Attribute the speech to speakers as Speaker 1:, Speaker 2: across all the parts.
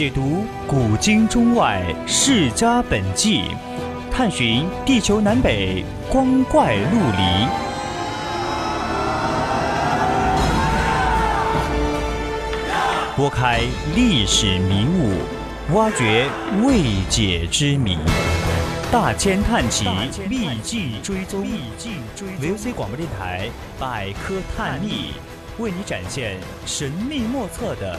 Speaker 1: 解读古今中外世家本纪，探寻地球南北光怪陆离，拨开历史迷雾，挖掘未解之谜。大千探奇，秘境追踪，VOC 广播电台百科探秘，为你展现神秘莫测的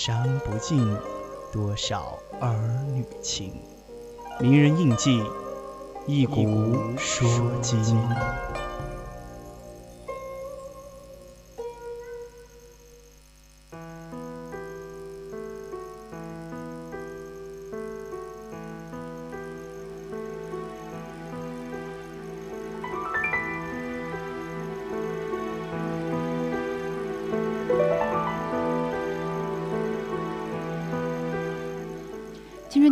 Speaker 2: 伤不尽多少儿女情。名人印记，一古说今。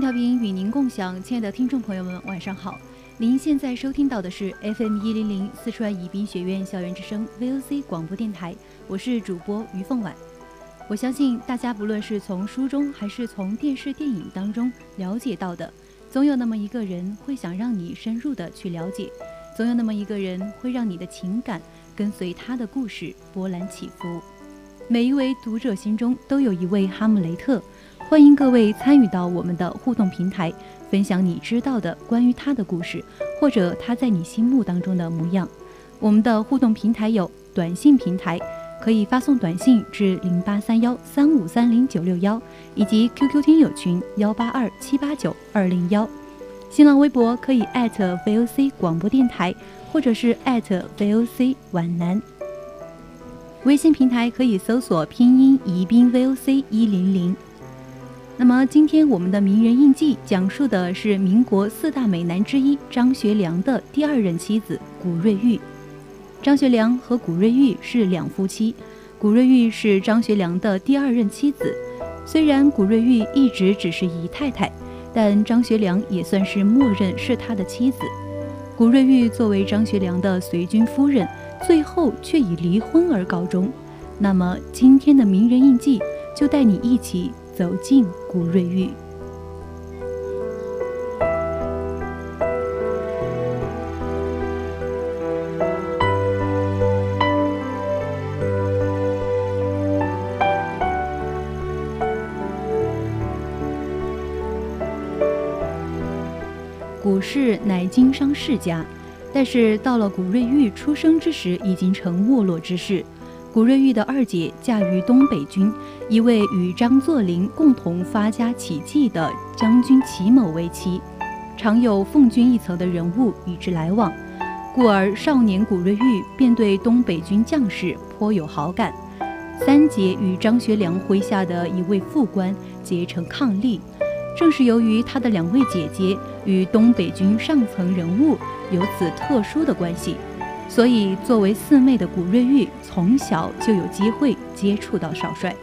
Speaker 3: 调频与您共享，亲爱的听众朋友们，晚上好！您现在收听到的是 FM 一零零四川宜宾学院校园之声 VOC 广播电台，我是主播于凤婉。我相信大家不论是从书中还是从电视电影当中了解到的，总有那么一个人会想让你深入的去了解，总有那么一个人会让你的情感跟随他的故事波澜起伏。每一位读者心中都有一位哈姆雷特。欢迎各位参与到我们的互动平台，分享你知道的关于他的故事，或者他在你心目当中的模样。我们的互动平台有短信平台，可以发送短信至零八三幺三五三零九六幺，以及 QQ 听友群幺八二七八九二零幺。新浪微博可以 @VOC 广播电台，或者是 @VOC 皖南。微信平台可以搜索拼音宜宾 VOC 一零零。那么今天我们的名人印记讲述的是民国四大美男之一张学良的第二任妻子古瑞玉。张学良和古瑞玉是两夫妻，古瑞玉是张学良的第二任妻子。虽然古瑞玉一直只是姨太太，但张学良也算是默认是他的妻子。古瑞玉作为张学良的随军夫人，最后却以离婚而告终。那么今天的名人印记就带你一起。走进古瑞玉。古氏乃经商世家，但是到了古瑞玉出生之时，已经成没落之势。古瑞玉的二姐嫁于东北军一位与张作霖共同发家起迹的将军齐某为妻，常有奉军一层的人物与之来往，故而少年古瑞玉便对东北军将士颇有好感。三姐与张学良麾下的一位副官结成伉俪，正是由于他的两位姐姐与东北军上层人物有此特殊的关系。所以，作为四妹的古瑞玉从小就有机会接触到少帅。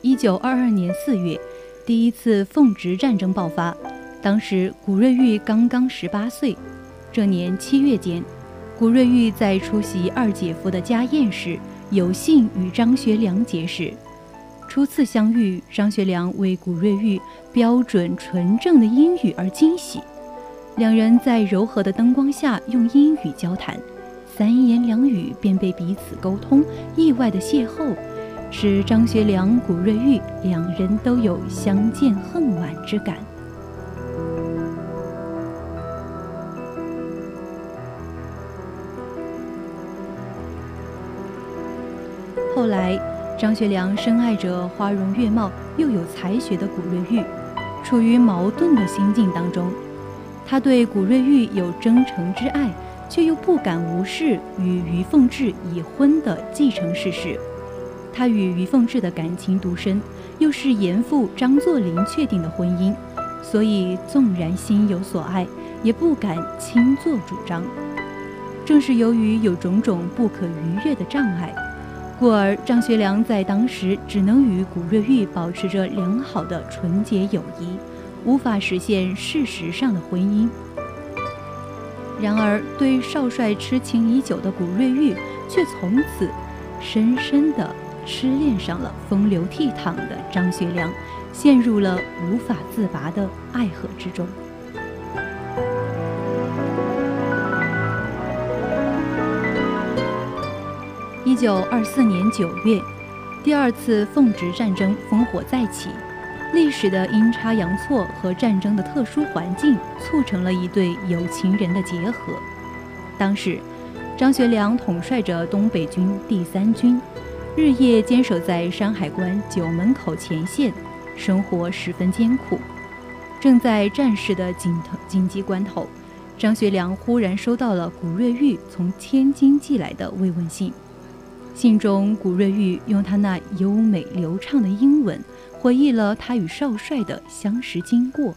Speaker 3: 一九二二年四月，第一次奉直战争爆发，当时古瑞玉刚刚十八岁。这年七月间，古瑞玉在出席二姐夫的家宴时，有幸与张学良结识。初次相遇，张学良为古瑞玉标准纯正的英语而惊喜。两人在柔和的灯光下用英语交谈，三言两语便被彼此沟通。意外的邂逅，使张学良、古瑞玉两人都有相见恨晚之感。后来，张学良深爱着花容月貌又有才学的古瑞玉，处于矛盾的心境当中。他对古瑞玉有真诚之爱，却又不敢无视与于凤至已婚的既成事实。他与于凤至的感情独深，又是严父张作霖确定的婚姻，所以纵然心有所爱，也不敢轻作主张。正是由于有种种不可逾越的障碍，故而张学良在当时只能与古瑞玉保持着良好的纯洁友谊，无法实现事实上的婚姻。然而，对少帅痴情已久的古瑞玉，却从此深深地痴恋上了风流倜傥的张学良，陷入了无法自拔的爱河之中。一九二四年九月，第二次奉直战争烽火再起。历史的阴差阳错和战争的特殊环境，促成了一对有情人的结合。当时，张学良统帅着东北军第三军，日夜坚守在山海关九门口前线，生活十分艰苦。正在战事的紧头紧急关头，张学良忽然收到了古瑞玉从天津寄来的慰问信。信中，古瑞玉用他那优美流畅的英文。回忆了他与少帅的相识经过，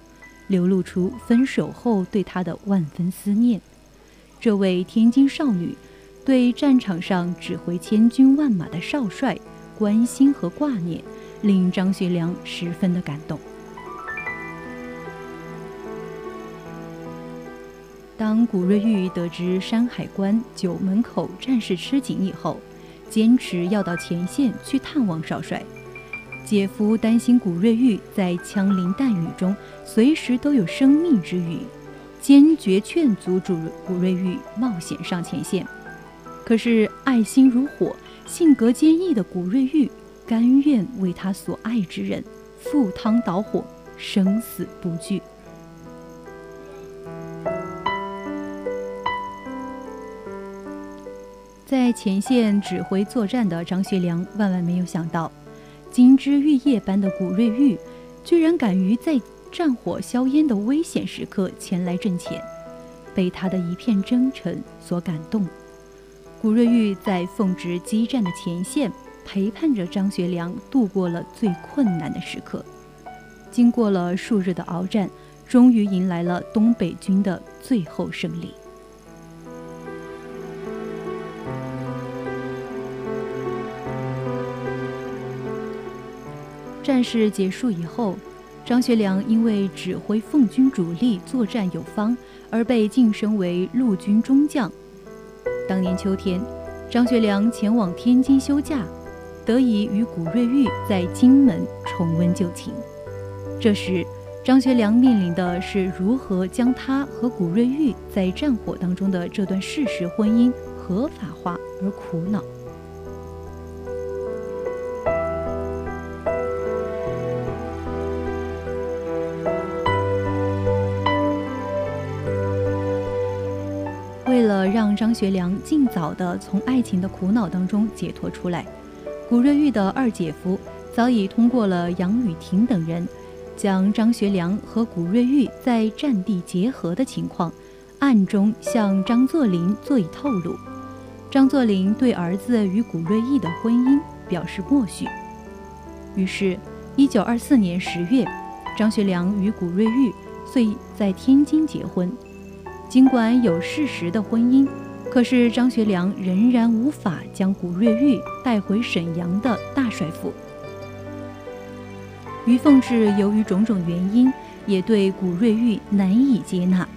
Speaker 3: 流露出分手后对他的万分思念。这位天津少女对战场上指挥千军万马的少帅关心和挂念，令张学良十分的感动。当古瑞玉得知山海关九门口战事吃紧以后，坚持要到前线去探望少帅。姐夫担心古瑞玉在枪林弹雨中随时都有生命之虞，坚决劝阻主古瑞玉冒险上前线。可是爱心如火、性格坚毅的古瑞玉甘愿为他所爱之人赴汤蹈火，生死不惧。在前线指挥作战的张学良万万没有想到。金枝玉叶般的古瑞玉，居然敢于在战火硝烟的危险时刻前来阵前，被他的一片真诚所感动。古瑞玉在奉直激战的前线，陪伴着张学良度过了最困难的时刻。经过了数日的鏖战，终于迎来了东北军的最后胜利。战事结束以后，张学良因为指挥奉军主力作战有方，而被晋升为陆军中将。当年秋天，张学良前往天津休假，得以与古瑞玉在金门重温旧情。这时，张学良面临的是如何将他和古瑞玉在战火当中的这段事实婚姻合法化而苦恼。张学良尽早地从爱情的苦恼当中解脱出来，古瑞玉的二姐夫早已通过了杨雨婷等人，将张学良和古瑞玉在战地结合的情况，暗中向张作霖做以透露。张作霖对儿子与古瑞玉的婚姻表示默许。于是，一九二四年十月，张学良与古瑞玉遂在天津结婚。尽管有事实的婚姻，可是张学良仍然无法将古瑞玉带回沈阳的大帅府。于凤至由于种种原因，也对古瑞玉难以接纳，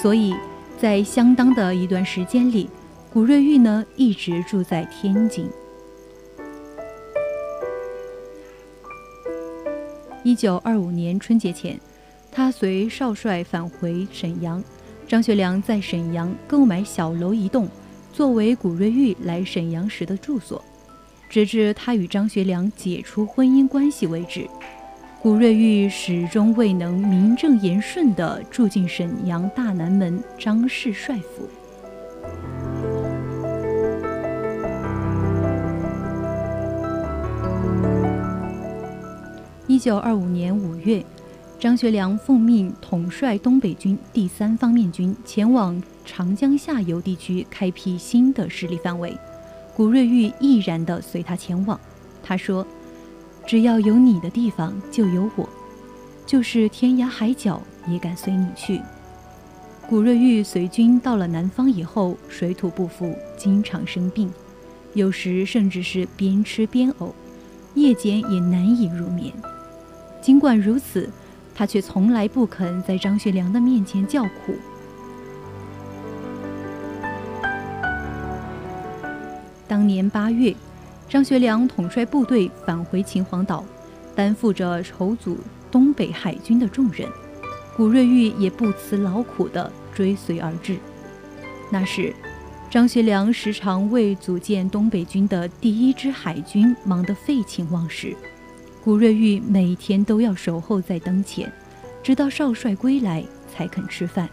Speaker 3: 所以在相当的一段时间里，古瑞玉呢一直住在天津。一九二五年春节前，他随少帅返回沈阳。张学良在沈阳购买小楼一栋，作为古瑞玉来沈阳时的住所，直至他与张学良解除婚姻关系为止。古瑞玉始终未能名正言顺地住进沈阳大南门张氏帅府。一九二五年五月。张学良奉命统帅东北军第三方面军，前往长江下游地区开辟新的势力范围。古瑞玉毅然地随他前往。他说：“只要有你的地方就有我，就是天涯海角也敢随你去。”古瑞玉随军到了南方以后，水土不服，经常生病，有时甚至是边吃边呕，夜间也难以入眠。尽管如此，他却从来不肯在张学良的面前叫苦。当年八月，张学良统帅部队返回秦皇岛，担负着筹组东北海军的重任。古瑞玉也不辞劳苦地追随而至。那时，张学良时常为组建东北军的第一支海军忙得废寝忘食，古瑞玉每天都要守候在灯前，直到少帅归来才肯吃饭。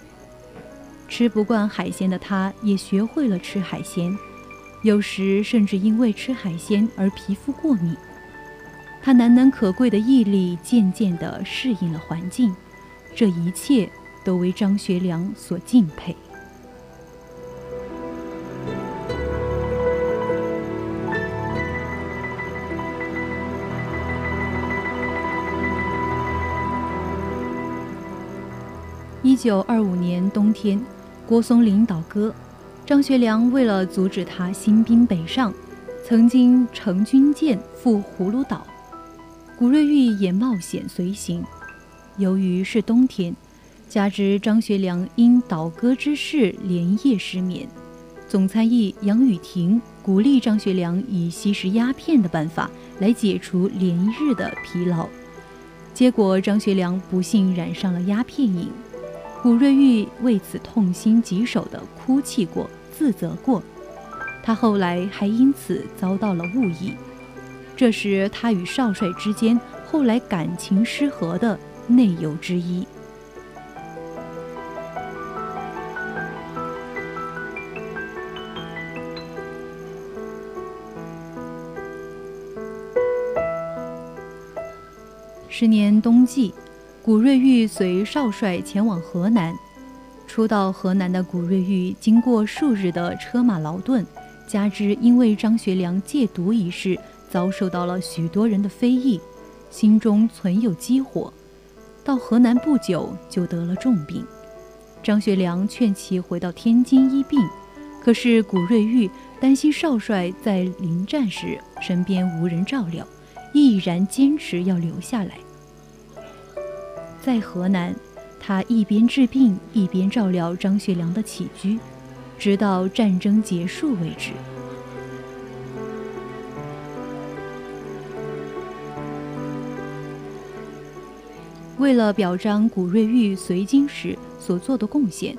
Speaker 3: 吃不惯海鲜的他，也学会了吃海鲜，有时甚至因为吃海鲜而皮肤过敏。他难能可贵的毅力渐渐地适应了环境。这一切都为张学良所敬佩。一九二五年冬天，郭松龄倒戈，张学良为了阻止他兴兵北上，曾经乘军舰赴葫芦岛，古瑞玉也冒险随行。由于是冬天，加之张学良因倒戈之事连夜失眠，总参议杨宇霆鼓励张学良以吸食鸦片的办法来解除连日的疲劳，结果张学良不幸染上了鸦片瘾。古瑞玉为此痛心疾首地哭泣过、自责过，他后来还因此遭到了误意，这是他与少帅之间后来感情失和的。内由之一。十年冬季，古瑞玉随少帅前往河南。初到河南的古瑞玉，经过数日的车马劳顿，加之因为张学良戒毒一事，遭受到了许多人的非议，心中存有积火。到河南不久就得了重病，张学良劝其回到天津医病，可是古瑞玉担心少帅在临战时身边无人照料，毅然坚持要留下来。在河南，他一边治病一边照料张学良的起居，直到战争结束为止。为了表彰古瑞玉随军时所做的贡献，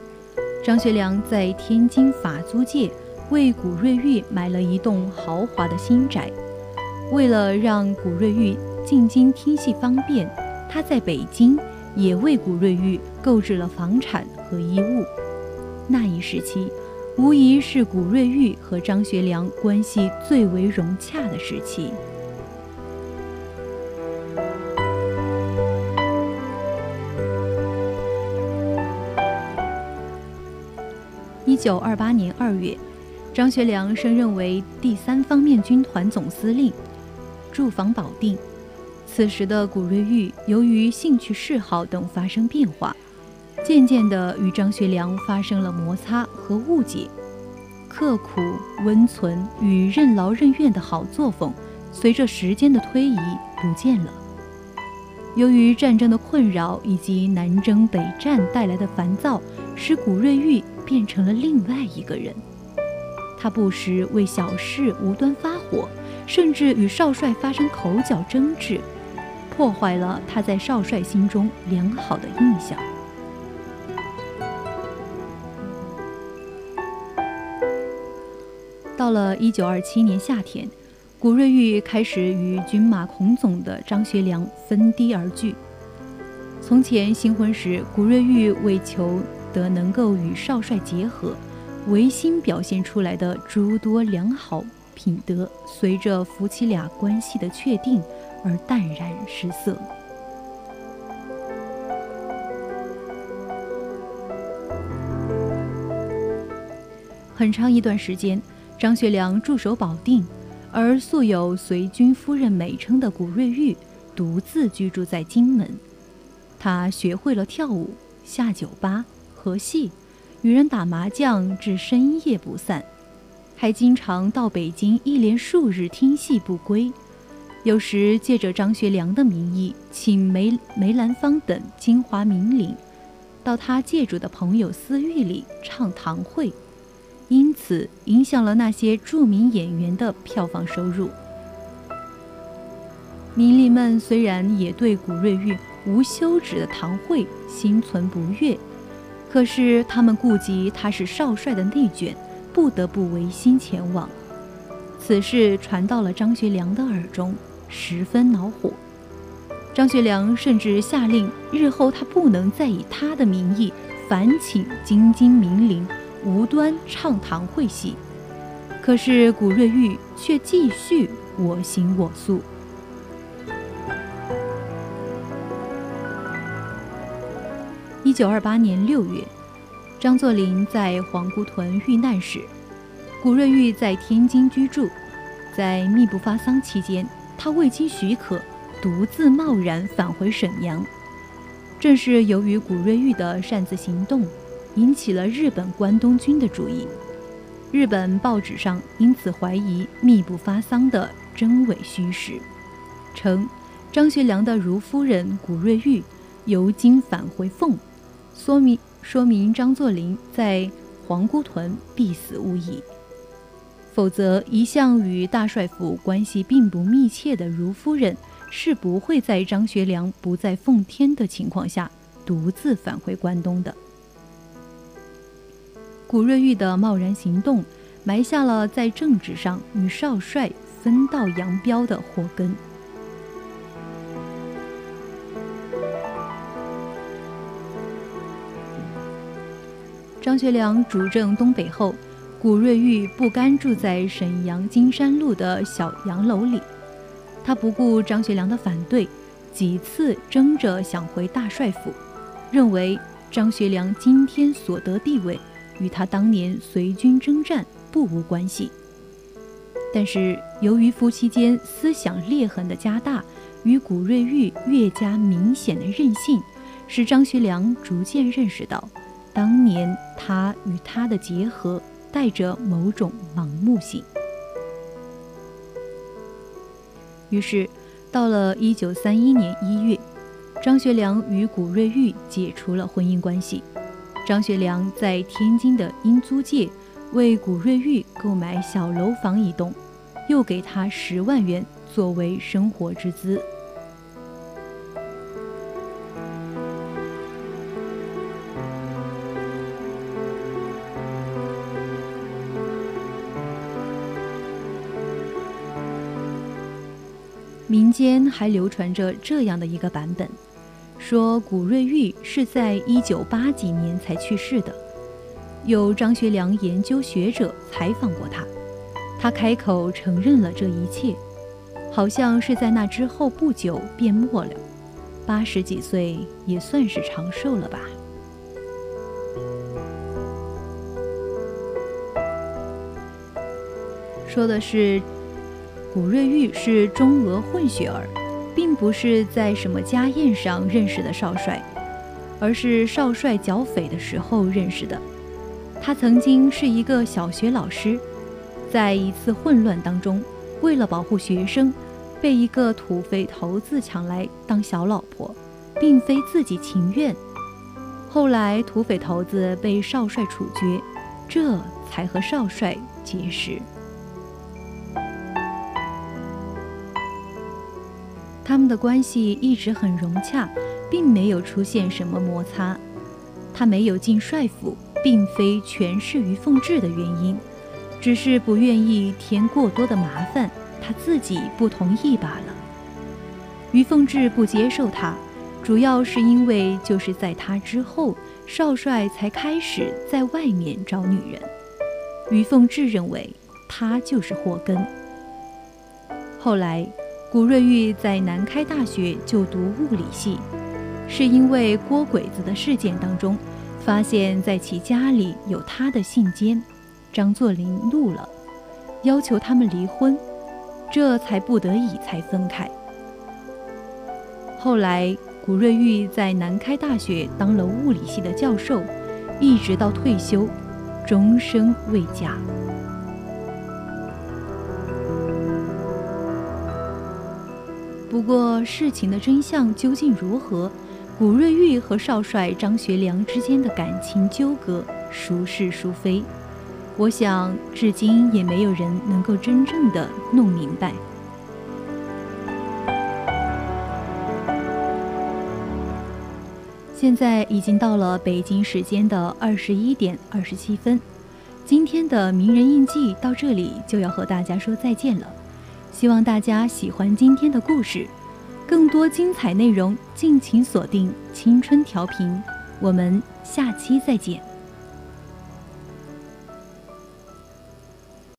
Speaker 3: 张学良在天津法租界为古瑞玉买了一栋豪华的新宅。为了让古瑞玉进京听戏方便，他在北京也为古瑞玉购置了房产和衣物。那一时期，无疑是古瑞玉和张学良关系最为融洽的时期。一九二八年二月，张学良升任为第三方面军团总司令，驻防保定。此时的古瑞玉由于兴趣嗜好等发生变化，渐渐地与张学良发生了摩擦和误解，刻苦温存与任劳任怨的好作风，随着时间的推移不见了。由于战争的困扰以及南征北战带来的烦躁，使古瑞玉。变成了另外一个人，他不时为小事无端发火，甚至与少帅发生口角争执，破坏了他在少帅心中良好的印象。到了一九二七年夏天，古瑞玉开始与军马孔总的张学良分堤而居。从前新婚时，古瑞玉为求。得能够与少帅结合，违心表现出来的诸多良好品德，随着夫妻俩关系的确定而淡然失色。很长一段时间，张学良驻守保定，而素有随军夫人美称的古瑞玉，独自居住在金门。他学会了跳舞、下酒吧、和戏，与人打麻将至深夜不散，还经常到北京一连数日听戏不归。有时借着张学良的名义，请梅梅兰芳等京华名伶到他借主的朋友私寓里唱堂会，因此影响了那些著名演员的票房收入。名伶们虽然也对古瑞玉无休止的堂会心存不悦，可是他们顾及他是少帅的内卷，不得不违心前往。此事传到了张学良的耳中。十分恼火，张学良甚至下令，日后他不能再以他的名义反请京津名伶无端唱堂会戏。可是古瑞玉却继续我行我素。一九二八年六月，张作霖在皇姑屯遇难时，古瑞玉在天津居住，在密不发丧期间。他未经许可，独自贸然返回沈阳。正是由于古瑞玉的擅自行动，引起了日本关东军的注意。日本报纸上因此怀疑密不发丧的真伪虚实，称张学良的如夫人古瑞玉由京返回奉，说明说明张作霖在皇姑屯必死无疑。否则，一向与大帅府关系并不密切的如夫人是不会在张学良不在奉天的情况下独自返回关东的。古瑞玉的贸然行动，埋下了在政治上与少帅分道扬镳的祸根。张学良主政东北后。古瑞玉不甘住在沈阳金山路的小洋楼里，他不顾张学良的反对，几次争着想回大帅府，认为张学良今天所得地位与他当年随军征战不无关系。但是由于夫妻间思想裂痕的加大，与古瑞玉越加明显的任性，使张学良逐渐认识到，当年他与他的结合。带着某种盲目性，于是到了一九三一年一月，张学良与古瑞玉解除了婚姻关系。张学良在天津的英租界为古瑞玉购买小楼房一栋，又给他十万元作为生活之资。间还流传着这样的一个版本，说古瑞玉是在一九八几年才去世的。有张学良研究学者采访过他，他开口承认了这一切，好像是在那之后不久便没了。八十几岁也算是长寿了吧？说的是。古瑞玉是中俄混血儿，并不是在什么家宴上认识的少帅，而是少帅剿匪的时候认识的。他曾经是一个小学老师，在一次混乱当中，为了保护学生，被一个土匪头子抢来当小老婆，并非自己情愿。后来土匪头子被少帅处决，这才和少帅结识。他们的关系一直很融洽，并没有出现什么摩擦。他没有进帅府，并非全是于凤至的原因，只是不愿意添过多的麻烦，他自己不同意罢了。于凤至不接受他，主要是因为就是在他之后，少帅才开始在外面找女人。于凤至认为他就是祸根。后来。古瑞玉在南开大学就读物理系，是因为郭鬼子的事件当中，发现在其家里有他的信笺，张作霖怒了，要求他们离婚。这才不得已才分开。后来，古瑞玉在南开大学当了物理系的教授，一直到退休，终身未嫁。不过，事情的真相究竟如何？古瑞玉和少帅张学良之间的感情纠葛，孰是孰非？我想，至今也没有人能够真正的弄明白。现在已经到了北京时间的二十一点二十七分，今天的名人印记到这里就要和大家说再见了。希望大家喜欢今天的故事，更多精彩内容敬请锁定《青春调频》，我们下期再见。